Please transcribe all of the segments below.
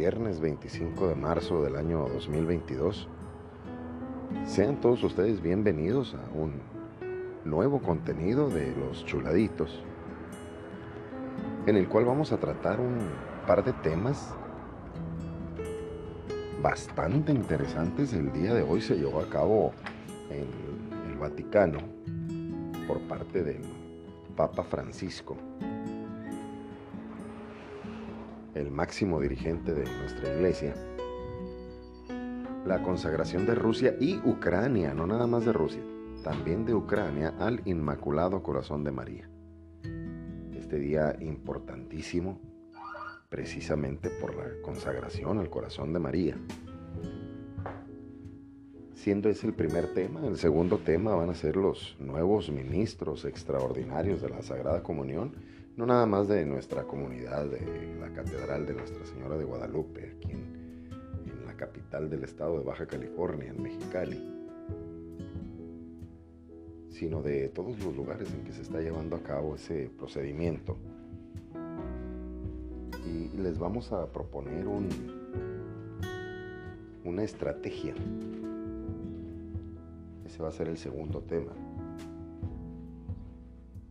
viernes 25 de marzo del año 2022. Sean todos ustedes bienvenidos a un nuevo contenido de los chuladitos, en el cual vamos a tratar un par de temas bastante interesantes. El día de hoy se llevó a cabo en el Vaticano por parte del Papa Francisco máximo dirigente de nuestra iglesia, la consagración de Rusia y Ucrania, no nada más de Rusia, también de Ucrania al Inmaculado Corazón de María. Este día importantísimo, precisamente por la consagración al Corazón de María. Siendo ese el primer tema, el segundo tema van a ser los nuevos ministros extraordinarios de la Sagrada Comunión no nada más de nuestra comunidad, de la Catedral de Nuestra Señora de Guadalupe, aquí en, la capital del estado de Baja California, en Mexicali, sino de todos los lugares en que se está llevando a cabo ese procedimiento. Y les vamos a proponer un, una estrategia. Ese va a ser el segundo tema.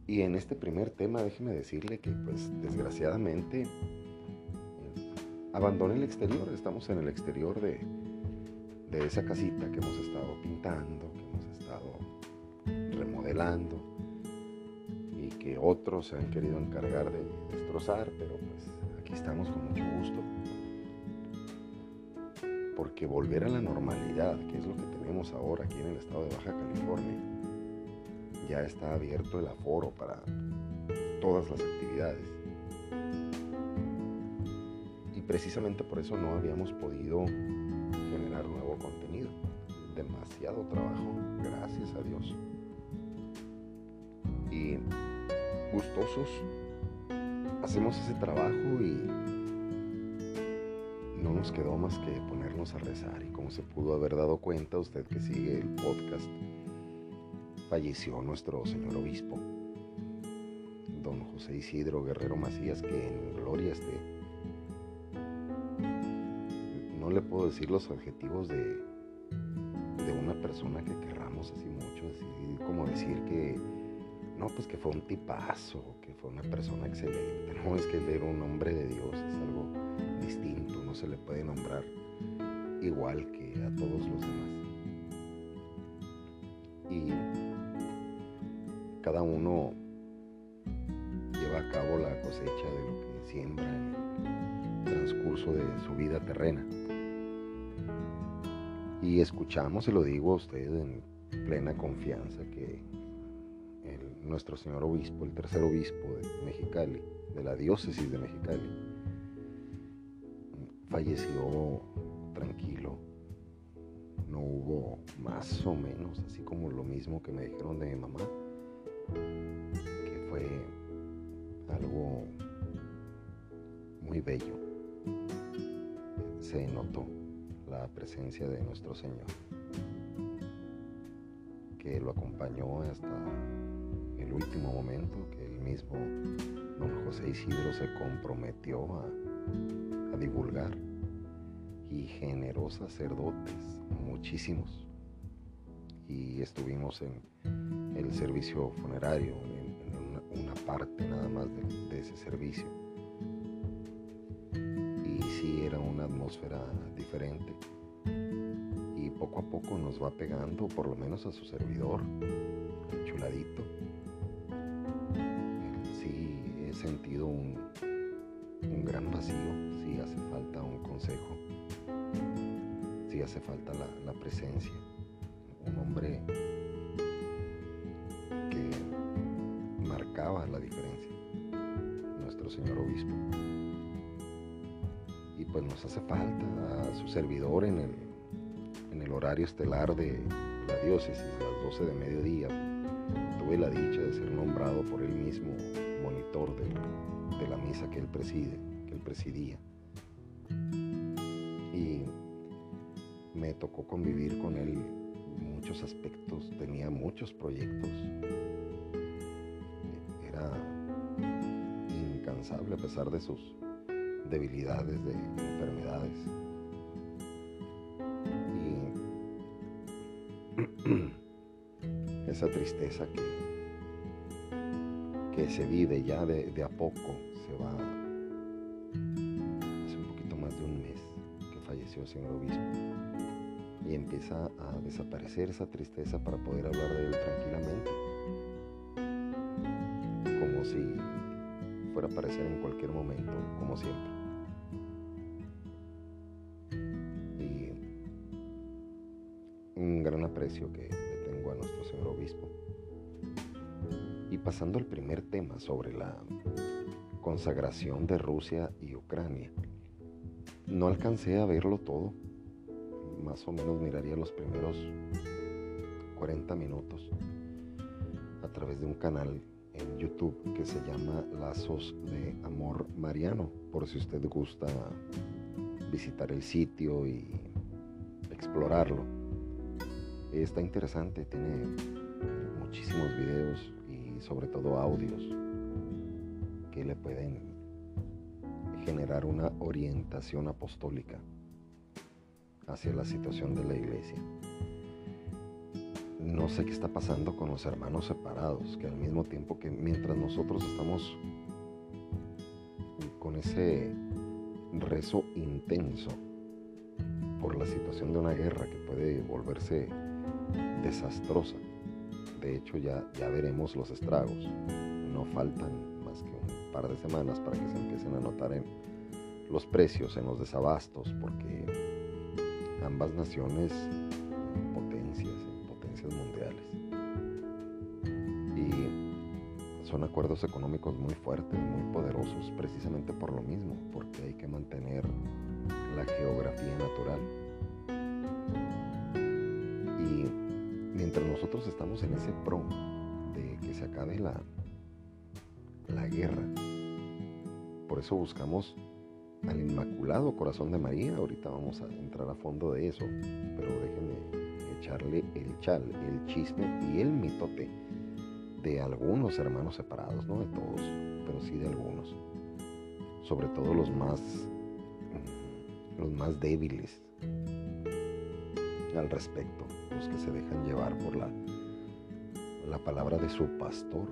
Y en este primer tema, déjeme decirle que, pues, desgraciadamente, abandoné el exterior. Estamos en el exterior de, de esa casita que hemos estado pintando, que hemos estado remodelando y que otros se han querido encargar de destrozar, pero pues aquí estamos con mucho gusto. Porque volver a la normalidad, que es lo que tenemos ahora aquí en el estado de Baja California, ya está abierto el aforo para todas las actividades. Y precisamente por eso no habíamos podido generar nuevo contenido. Demasiado trabajo, gracias a Dios. Y gustosos, hacemos ese trabajo y no nos quedó más que ponernos a rezar. Y como se pudo haber dado cuenta usted que sigue el podcast, falleció nuestro señor obispo, don José Isidro Guerrero Macías, que en gloria esté. No le puedo decir los adjetivos de, de una persona que querramos así mucho, así como decir que, no, pues que fue un tipazo, que fue una persona excelente. No, es que él era un hombre de Dios, es algo distinto, no se le puede nombrar igual que a todos los demás. Y cada uno lleva a cabo la cosecha de lo que siembra en el transcurso de su vida terrena. Y escuchamos, y lo digo a usted en plena confianza, que nuestro señor obispo, el tercer obispo de Mexicali, de la diócesis de Mexicali, falleció tranquilo. No hubo más o menos, así como lo mismo que me dijeron de mi mamá que fue algo muy bello. Se notó la presencia de nuestro Señor, que lo acompañó hasta el último momento, que el mismo don José Isidro se comprometió a, a divulgar y generó sacerdotes, muchísimos. Y estuvimos en el servicio funerario, en, una, parte nada más de, ese servicio. Y sí era una atmósfera diferente. Y poco a poco nos va pegando, por lo menos a su servidor, el chuladito. Sí he sentido un, un gran vacío, sí hace falta un consejo, sí hace falta la, presencia, un hombre la diferencia, nuestro señor obispo. Y pues nos hace falta a su servidor en el, en el horario estelar de la diócesis, las 12 de mediodía. Tuve la dicha de ser nombrado por él mismo monitor de, de la misa que él preside, que él presidía. Y me tocó convivir con él muchos aspectos, tenía muchos proyectos a pesar de sus debilidades, de enfermedades. Y esa tristeza que, que se vive ya de, de a poco se va hace un poquito más de un mes que falleció el señor obispo. Y empieza a desaparecer esa tristeza para poder hablar de él tranquilamente. Como si fuera a aparecer en cualquier momento como siempre. Y un gran aprecio que pasando al primer tema sobre la consagración de Rusia y Ucrania. No alcancé a verlo todo. Más o menos miraría los primeros 40 minutos a través de un canal en YouTube que se llama Lazos de Amor Mariano, por si usted gusta visitar el sitio y explorarlo. Está interesante, tiene muchísimos videos sobre todo audios que le pueden generar una orientación apostólica hacia la situación de la iglesia. No sé qué está pasando con los hermanos separados, que al mismo tiempo que mientras nosotros estamos con ese rezo intenso por la situación de una guerra que puede volverse desastrosa, de hecho, ya, ya veremos los estragos. No faltan más que un par de semanas para que se empiecen a notar en los precios, en los desabastos, porque ambas naciones potencias, potencias mundiales. Y son acuerdos económicos muy fuertes, muy poderosos, precisamente por lo mismo, porque hay que mantener la geografía natural mientras nosotros estamos en ese pro de que se acabe la, la guerra, por eso buscamos al Inmaculado Corazón de María. Ahorita vamos a entrar a fondo de eso, pero déjenme echarle el chal, el chisme y el mitote de algunos hermanos separados, no de todos, pero sí de algunos. Sobre todo los más los más débiles al respecto que se dejan llevar por la, la palabra de su pastor.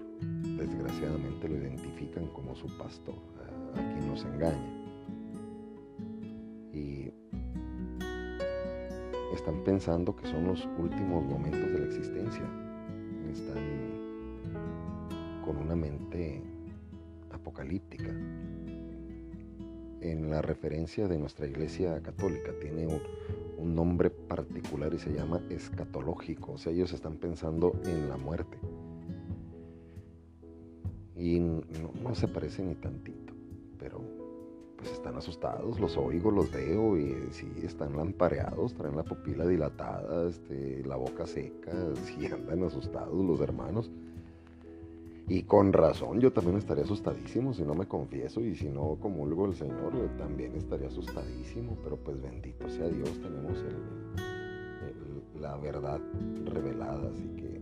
Desgraciadamente lo identifican como su pastor, a, a quien nos engaña. Y están pensando que son los últimos momentos de la existencia. Están con una mente apocalíptica. En la referencia de nuestra iglesia católica tiene un, nombre particular y se llama escatológico. O sea, ellos están pensando en la muerte. Y no, se parece ni tantito, pero pues están asustados, los oigo, los veo y sí, están lampareados, traen la pupila dilatada, este, la boca seca, sí andan asustados los hermanos. Y con razón, yo también estaría asustadísimo si no me confieso y si no comulgo el Señor, yo también estaría asustadísimo, pero pues bendito sea Dios, tenemos la verdad revelada, así que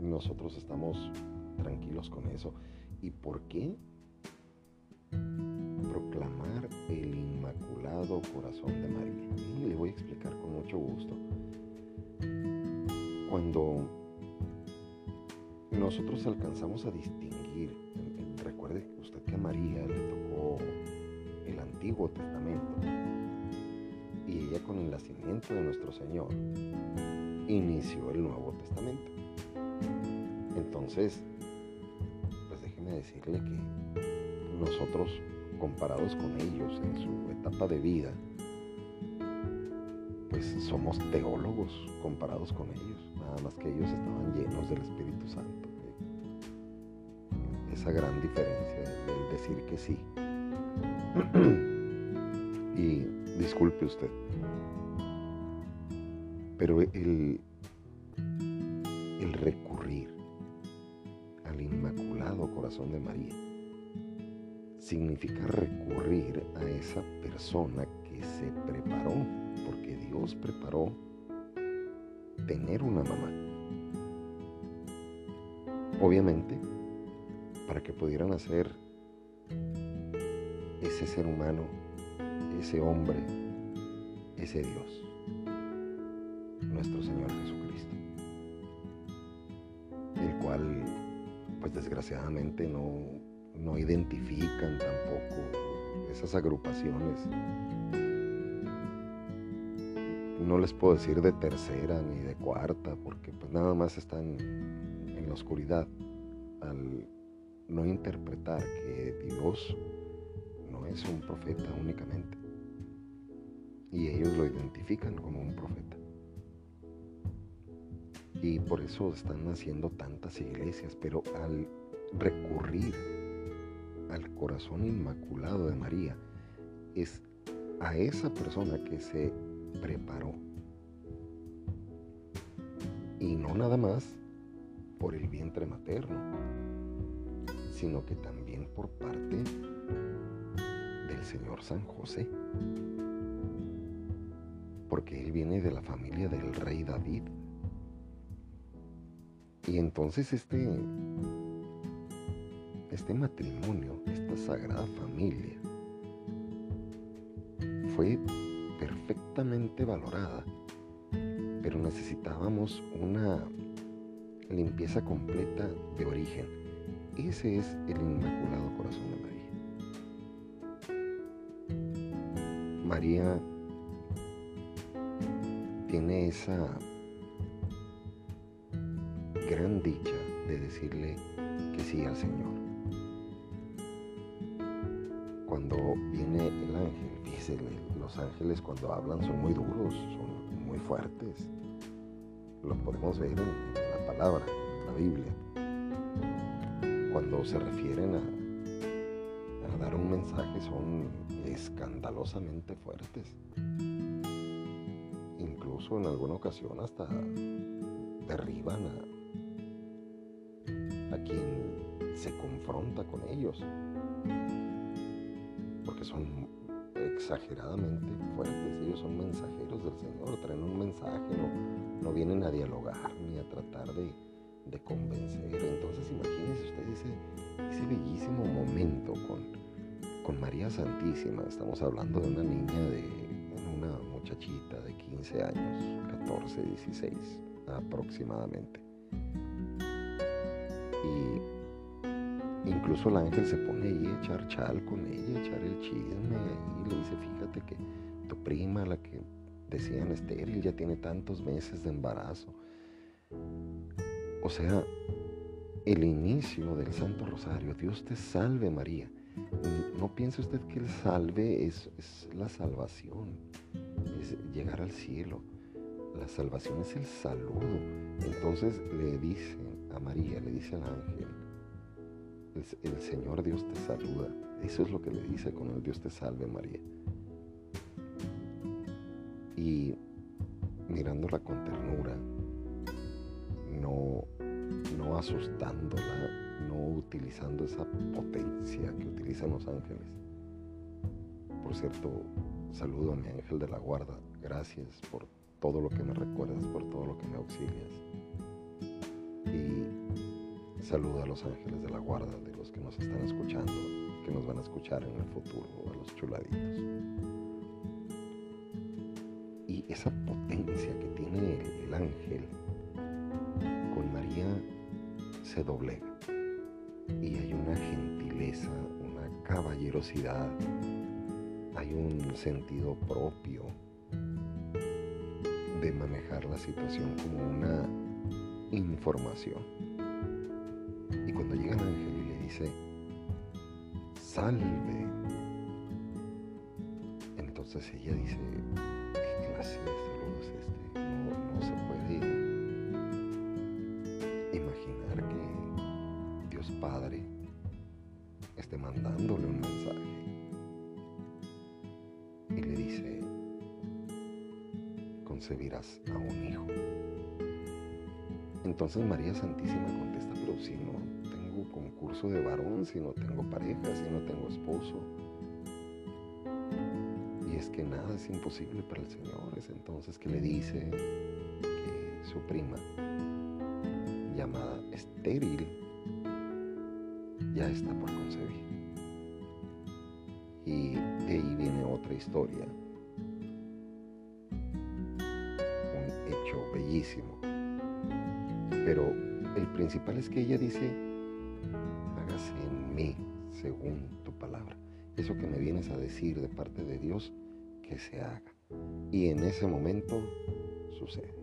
nosotros estamos tranquilos con eso. ¿Y por qué? Proclamar el Inmaculado Corazón de María. Y le voy a explicar con mucho gusto. Cuando nosotros alcanzamos a distinguir, recuerde usted que a María le tocó el Antiguo Testamento y ella con el nacimiento de nuestro Señor inició el Nuevo Testamento. Entonces, pues déjeme decirle que nosotros comparados con ellos en su etapa de vida, pues somos teólogos comparados con ellos, nada más que ellos estaban llenos del Espíritu Santo gran diferencia del decir que sí. y disculpe usted, pero el, el recurrir al Inmaculado Corazón de María significa recurrir a esa persona que se preparó, porque Dios preparó tener una mamá. Obviamente, para que pudieran hacer ese ser humano, ese hombre, ese Dios, nuestro Señor Jesucristo, el cual, pues desgraciadamente no, no identifican tampoco esas agrupaciones. No les puedo decir de tercera ni de cuarta, porque pues nada más están en la oscuridad al no interpretar que Dios no es un profeta únicamente. Y ellos lo identifican como un profeta. Y por eso están haciendo tantas iglesias, pero al recurrir al corazón inmaculado de María, es a esa persona que se preparó. Y no nada más por el vientre materno, sino que también por parte del Señor San José. Porque él viene de la familia del rey David. Y entonces este, este matrimonio, esta sagrada familia, fue perfectamente valorada, pero necesitábamos una limpieza completa de origen ese es el Inmaculado Corazón de María. María tiene esa gran dicha de decirle que sí al Señor. Cuando viene el ángel, fíjese, los ángeles cuando hablan son muy duros, son muy fuertes. Lo podemos ver en, en la palabra, en la Biblia cuando se refieren a, dar un mensaje son escandalosamente fuertes. Incluso en alguna ocasión hasta derriban a, quien se confronta con ellos. Porque son exageradamente fuertes. Ellos son mensajeros del Señor, traen un mensaje, no vienen a dialogar ni a tratar de, de convencer. Entonces imagínense ustedes ese, bellísimo momento con, con María Santísima. Estamos hablando de una niña de una muchachita de 15 años, 14, 16 aproximadamente. Y incluso el ángel se pone ahí a echar chal con ella, a echar el chisme y le dice, fíjate que tu prima, la que decían estéril, ya tiene tantos meses de embarazo. O sea, el inicio del Santo Rosario, Dios te salve María. No piense usted que el salve es, la salvación, es llegar al cielo. La salvación es el saludo. Entonces le dice a María, le dice al ángel, el, el, Señor Dios te saluda. Eso es lo que le dice con el Dios te salve María. Y mirándola con ternura, no, no asustándola, no utilizando esa potencia que utilizan los ángeles. Por cierto, saludo a mi ángel de la guarda. Gracias por todo lo que me recuerdas, por todo lo que me auxilias. Y saludo a los ángeles de la guarda, de los que nos están escuchando, que nos van a escuchar en el futuro, a los chuladitos. Y esa potencia que tiene el ángel se doblega y hay una gentileza, una caballerosidad, hay un sentido propio de manejar la situación como una información. Y cuando llega el ángel y le dice, salve, entonces ella dice, ¿qué clase es Padre esté mandándole un mensaje y le dice, concebirás a un hijo. Entonces María Santísima contesta, pero si no tengo concurso de varón, si no tengo pareja, si no tengo esposo. Y es que nada es imposible para el Señor. Es entonces que le dice que su prima, llamada estéril, ya está por concebir. Y de ahí viene otra historia. Un hecho bellísimo. Pero el principal es que ella dice, hágase en mí según tu palabra. Eso que me vienes a decir de parte de Dios, que se haga. Y en ese momento sucede.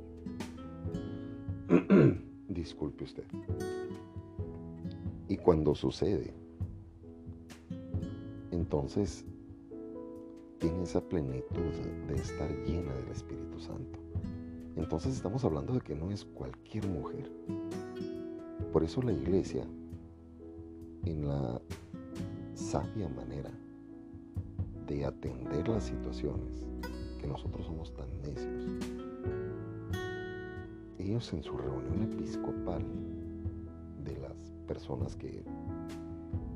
Disculpe usted. Y cuando sucede, entonces tiene esa plenitud de estar llena del Espíritu Santo. Entonces estamos hablando de que no es cualquier mujer. Por eso la iglesia, en la sabia manera de atender las situaciones, que nosotros somos tan necios, ellos en su reunión episcopal personas que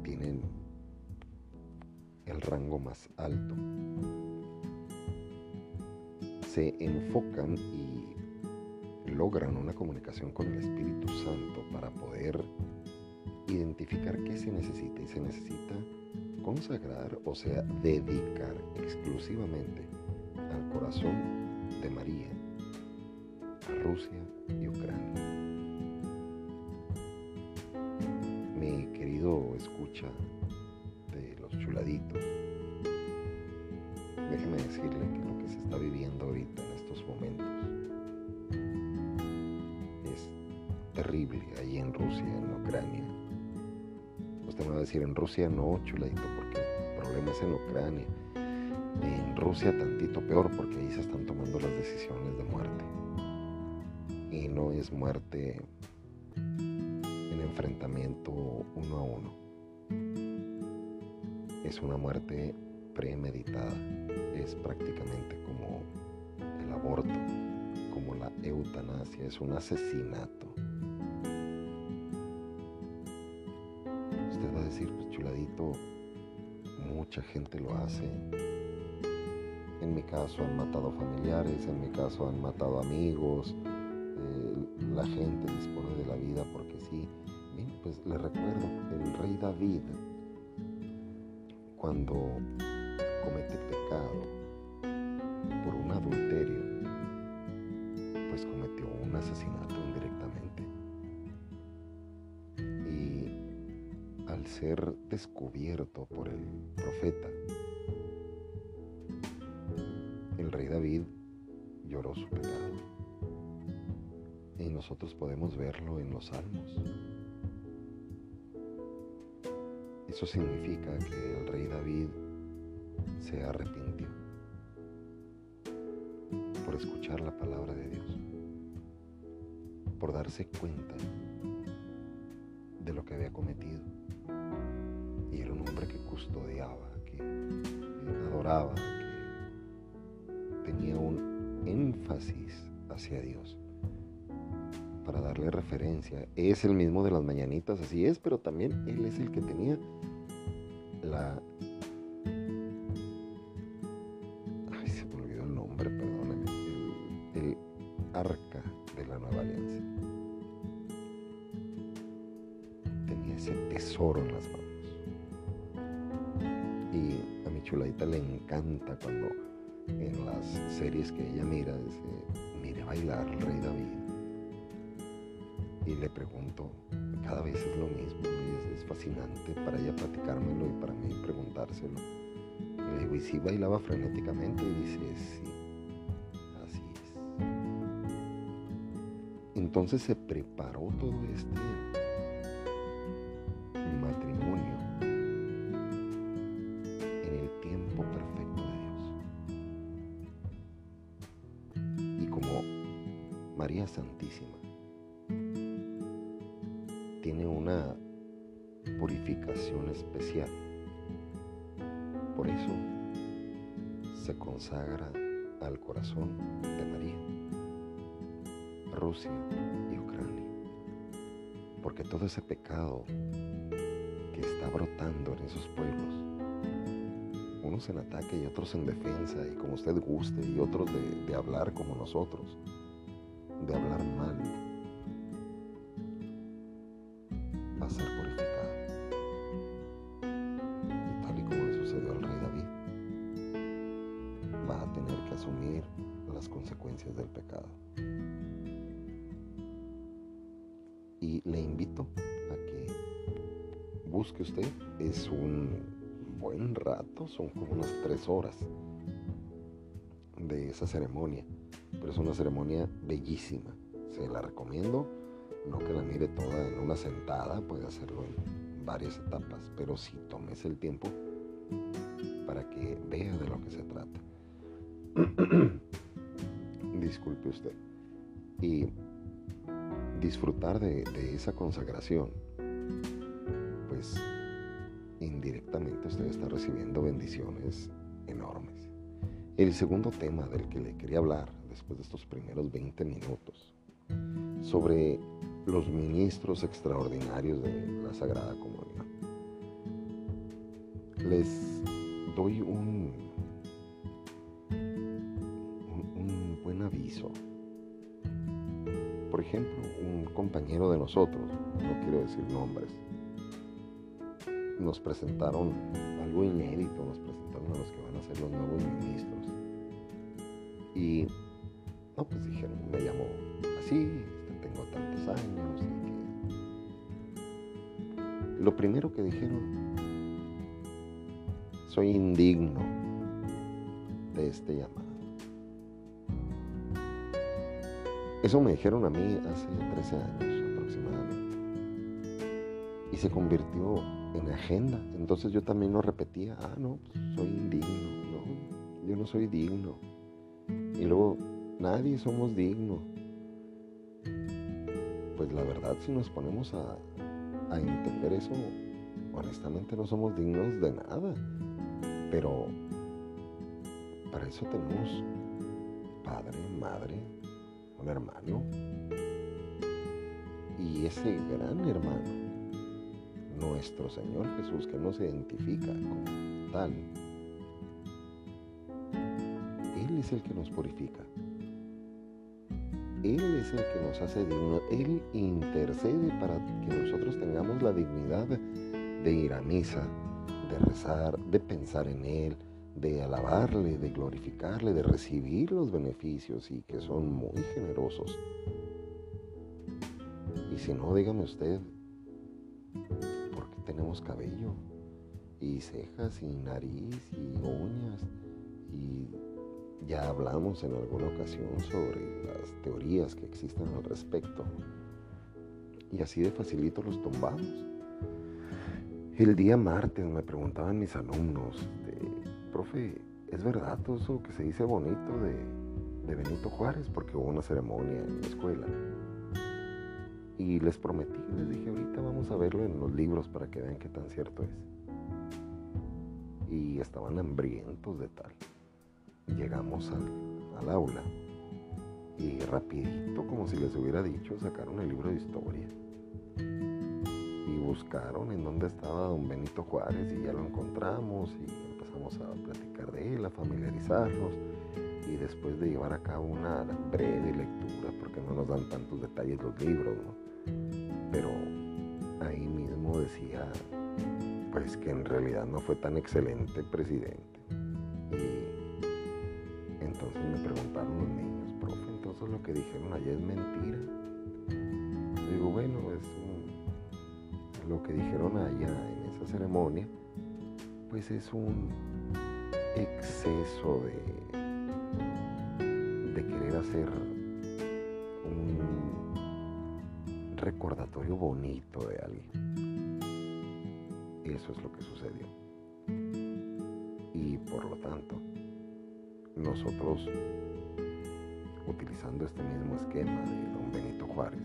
tienen el rango más alto, se enfocan y logran una comunicación con el Espíritu Santo para poder identificar qué se necesita y se necesita consagrar, o sea, dedicar exclusivamente al corazón de María, a Rusia Rusia no, chuladito, porque el problema es en Ucrania. En Rusia tantito peor, porque ahí se están tomando las decisiones de muerte. Y no es muerte en enfrentamiento uno a uno. Es una muerte premeditada. Es prácticamente como el aborto, como la eutanasia. Es un asesinato. Pues chuladito, mucha gente lo hace. En mi caso han matado familiares, en mi caso han matado amigos. Eh, la gente dispone de la vida porque sí. Bien, pues le recuerdo, el rey David, cuando descubierto por el profeta, el rey David lloró su pecado. Y nosotros podemos verlo en los salmos. Eso significa que el rey David se arrepintió por escuchar la palabra de Dios, por darse cuenta de lo que había cometido. Un hombre que custodiaba, que adoraba, que tenía un énfasis hacia Dios para darle referencia. Es el mismo de las mañanitas, así es, pero también él es el que tenía la... cada vez lo mismo y es, es, fascinante para ella platicármelo y para mí preguntárselo. Y le digo, ¿y si bailaba frenéticamente? Y dice, sí, así es. Entonces se preparó todo este matrimonio en el tiempo perfecto de Dios. Y como María Santísima, una purificación especial. Por eso se consagra al corazón de María, Rusia y Ucrania. Porque todo ese pecado que está brotando en esos pueblos, unos en ataque y otros en defensa, y como usted guste, y otros de, de hablar como nosotros, ser purificado. Y tal y como le sucedió al rey David. asumir las consecuencias del pecado. Y le invito a que busque usted, es un buen rato, son como unas tres horas de esa ceremonia, pero es una ceremonia bellísima, se la recomiendo, no que la mire toda en una sentada, puede hacerlo en varias etapas, pero si tomes el tiempo para que vea de lo que se trata. Disculpe usted. Y disfrutar de, esa consagración, pues indirectamente usted está recibiendo bendiciones enormes. El segundo tema del que le quería hablar después de estos primeros 20 minutos, sobre los ministros extraordinarios de la Sagrada Comunión. Les doy un, un, buen aviso. Por ejemplo, un compañero de nosotros, no quiero decir nombres, nos presentaron algo inédito, nos presentaron a los que van a ser los nuevos ministros. Y, no, pues dijeron, me llamo así, tengo tantos años. Lo primero que dijeron, soy indigno de este llamado. Eso me dijeron a mí hace 13 años aproximadamente. Y se convirtió en agenda. Entonces yo también lo repetía, ah, no, soy indigno. No, yo no soy digno. Y luego, nadie somos dignos. Pues la verdad, si nos ponemos a, entender eso, honestamente no somos dignos de nada. Pero para eso tenemos padre, madre, un hermano. Y ese gran hermano, nuestro Señor Jesús, que nos identifica como tal, Él es el que nos purifica. Él es el que nos hace dignos. Él intercede para que nosotros tengamos la dignidad de ir a misa, de rezar, de pensar en Él, de alabarle, de glorificarle, de recibir los beneficios y que son muy generosos. Y si no, dígame usted, ¿por qué tenemos cabello y cejas y nariz y uñas? Y ya hablamos en alguna ocasión sobre las teorías que existen al respecto. Y así de facilito los tumbamos. El día martes me preguntaban mis alumnos, profe, ¿es verdad todo eso que se dice bonito de, Benito Juárez? Porque hubo una ceremonia en la escuela. Y les prometí, les dije, ahorita vamos a verlo en los libros para que vean qué tan cierto es. Y estaban hambrientos de tal. Llegamos al, aula y rapidito, como si les hubiera dicho, sacaron el libro de historia buscaron en dónde estaba don Benito Juárez y ya lo encontramos y empezamos a platicar de él, a familiarizarnos y después de llevar a cabo una breve lectura, porque no nos dan tantos detalles los libros, pero ahí mismo decía pues que en realidad no fue tan excelente presidente. Y entonces me preguntaron los niños, profe, entonces lo que dijeron allá es mentira. digo, bueno, es lo que dijeron allá en esa ceremonia, pues es un exceso de, querer hacer un recordatorio bonito de alguien. Eso es lo que sucedió. Y por lo tanto, nosotros, utilizando este mismo esquema de don Benito Juárez,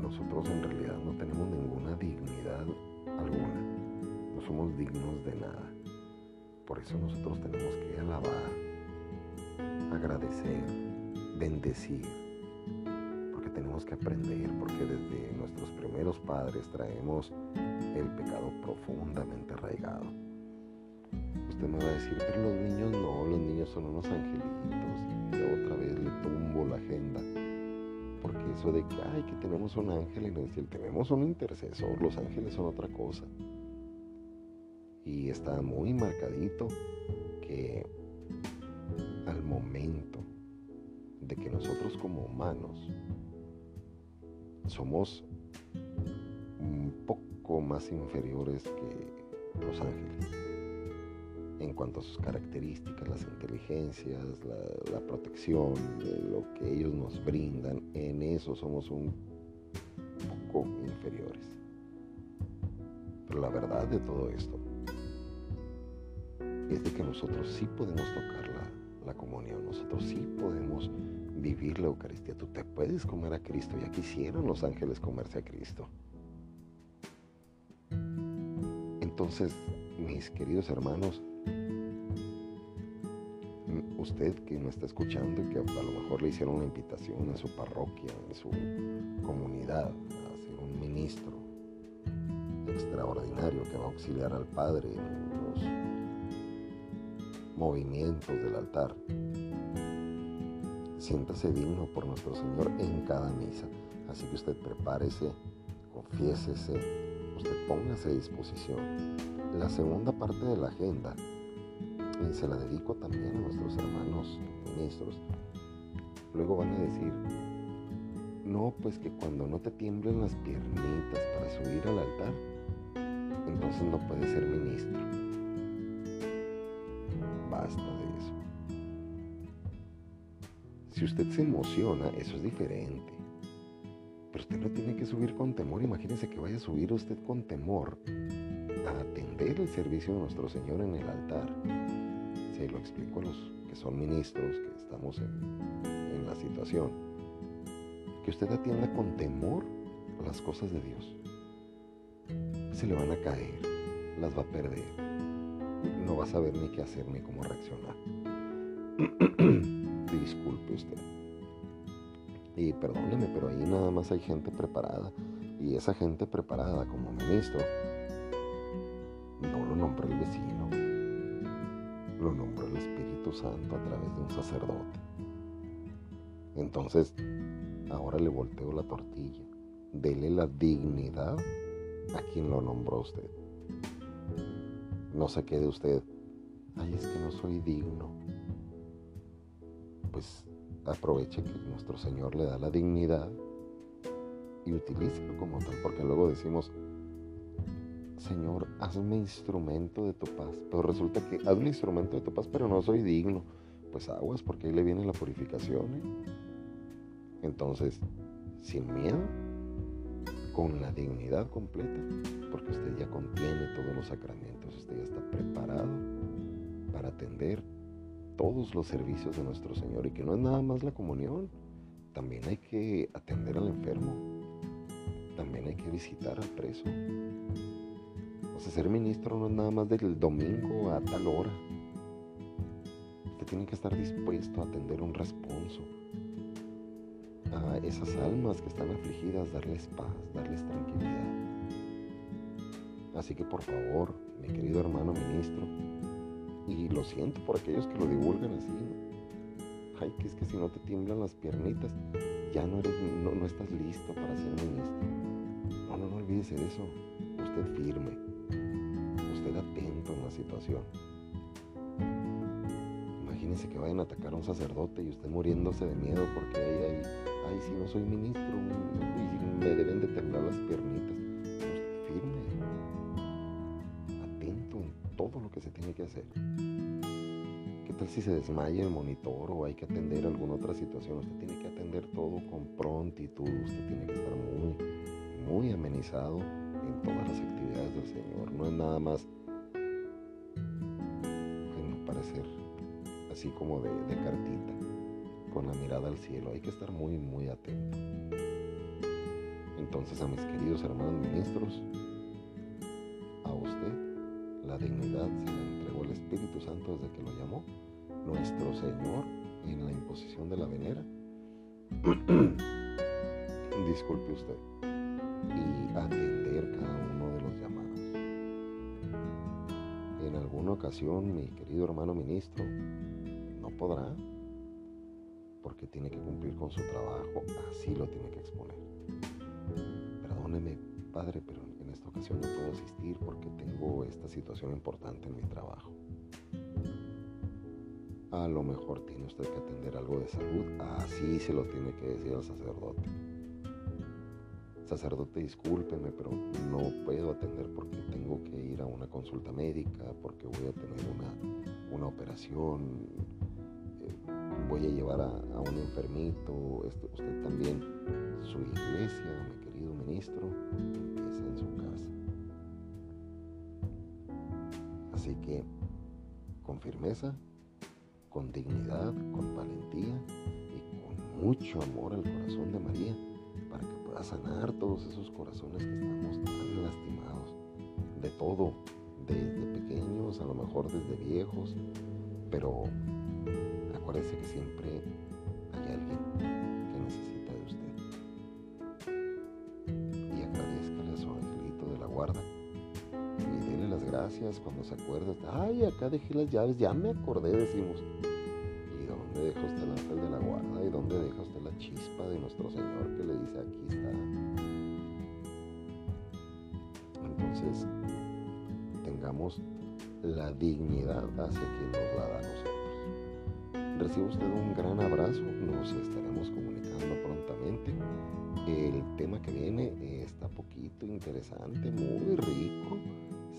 nosotros en realidad no tenemos ninguna dignidad alguna, no somos dignos de nada. Por eso nosotros tenemos que alabar, agradecer, bendecir, porque tenemos que aprender, porque desde nuestros primeros padres traemos el pecado profundamente arraigado. Me va a decir, pero los niños no, los niños son unos angelitos y otra vez le tumbo la agenda porque eso de que, ay, que tenemos un ángel en el cielo, tenemos un intercesor, los ángeles son otra cosa. Y está muy marcadito que al momento de que nosotros como humanos somos un poco más inferiores que los ángeles en cuanto a sus características, las inteligencias, la, protección, lo que ellos nos brindan, en eso somos un poco inferiores. Pero la verdad de todo esto es de que nosotros sí podemos tocar la, la comunión, nosotros sí podemos vivir la Eucaristía. Tú te puedes comer a Cristo, ya quisieron los ángeles comerse a Cristo. Entonces, mis queridos hermanos, usted que me está escuchando y que a lo mejor le hicieron una invitación en su parroquia, en su comunidad, a ser un ministro extraordinario que va a auxiliar al Padre en los movimientos del altar. Siéntase digno por nuestro Señor en cada misa. Así que usted prepárese, confiésese, usted póngase a disposición. La segunda parte de la agenda se la dedico también a nuestros hermanos ministros. Luego van a decir, no, pues que cuando no te tiemblen las piernitas para subir al altar, entonces no puedes ser ministro. Basta de eso. Si usted se emociona, eso es diferente. Pero usted no tiene que subir con temor. Imagínese que vaya a subir usted con temor a atender el servicio de nuestro Señor en el altar se lo explico a los que son ministros, que estamos en, la situación, que usted atienda con temor las cosas de Dios. Se le van a caer, las va a perder, no va a saber ni qué hacer ni cómo reaccionar. Disculpe usted. Y perdóneme, pero ahí nada más hay gente preparada. Y esa gente preparada como ministro no lo nombra el vecino, nombró Santo a través de un sacerdote. Entonces, ahora le volteo la tortilla. Dele la dignidad a quien lo nombró usted. No se quede usted, ay, es que no soy digno. Pues aproveche que nuestro Señor le da la dignidad y utilícelo como tal, porque luego decimos, Señor, hazme instrumento de tu paz. Pero resulta que hazme instrumento de tu paz, pero no soy digno. Pues aguas, porque ahí le viene la purificación. ¿eh? Entonces, sin miedo, con la dignidad completa, porque usted ya contiene todos los sacramentos, usted ya está preparado para atender todos los servicios de nuestro Señor y que no es nada más la comunión, también hay que atender al enfermo, también hay que visitar al preso, ser ministro no es nada más del domingo a tal hora. Usted tiene que estar dispuesto a atender un responso a esas almas que están afligidas, darles paz, darles tranquilidad. Así que por favor, mi querido hermano ministro, y lo siento por aquellos que lo divulgan así, ay, que es que si no te tiemblan las piernitas, ya no eres, no, no estás listo para ser ministro. No, no, no olvídese de eso. Usted firme, situación. Imagínense que vayan a atacar a un sacerdote y usted muriéndose de miedo porque ahí, ay, si no soy ministro y me deben de temblar las piernitas. Usted firme, atento en todo lo que se tiene que hacer. ¿Qué tal si se desmaya el monitor o hay que atender alguna otra situación? Usted tiene que atender todo con prontitud, usted tiene que estar muy, muy amenizado en todas las actividades del Señor. No es nada más así como de, cartita, con la mirada al cielo. Hay que estar muy, muy atento. Entonces a mis queridos hermanos ministros, a usted la dignidad se la entregó el Espíritu Santo desde que lo llamó nuestro Señor en la imposición de la venera. Disculpe usted. Y atender cada uno de los llamados. En alguna ocasión, mi querido hermano ministro podrá porque tiene que cumplir con su trabajo, así lo tiene que exponer. Perdóneme, padre, pero en esta ocasión no puedo asistir porque tengo esta situación importante en mi trabajo. a lo mejor tiene usted que atender algo de salud, así se lo tiene que decir al sacerdote. Sacerdote, discúlpeme, pero no puedo atender porque tengo que ir a una consulta médica, porque voy a tener una, una operación, voy a llevar a, un enfermito, este, usted también, su iglesia, mi querido ministro, empieza en su casa. Así que, con firmeza, con dignidad, con valentía y con mucho amor al corazón de María para que pueda sanar todos esos corazones que estamos tan lastimados de todo, desde pequeños, a lo mejor desde viejos, pero acuérdese que siempre hay alguien que necesita de usted. Y agradezcale a su angelito de la guarda y dele las gracias cuando se acuerda. Ay, acá dejé las llaves, ya me acordé, decimos. ¿Y dónde deja usted el ángel de la guarda? ¿Y dónde deja usted la chispa de nuestro Señor que le dice aquí está? Entonces, tengamos la dignidad hacia quien nos la da nosotros. Reciba usted un gran abrazo, nos estaremos comunicando prontamente. El tema que viene está poquito interesante, muy rico.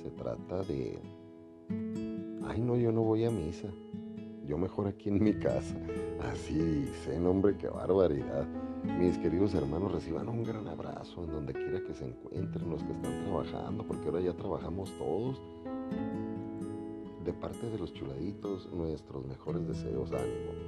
Se trata de... Ay no, yo no voy a misa. Yo mejor aquí en mi casa. Así dice, hombre, qué barbaridad. Mis queridos hermanos, reciban un gran abrazo en donde quiera que se encuentren los que están trabajando, porque ahora ya trabajamos todos de parte de los chuladitos, nuestros mejores deseos, ánimo.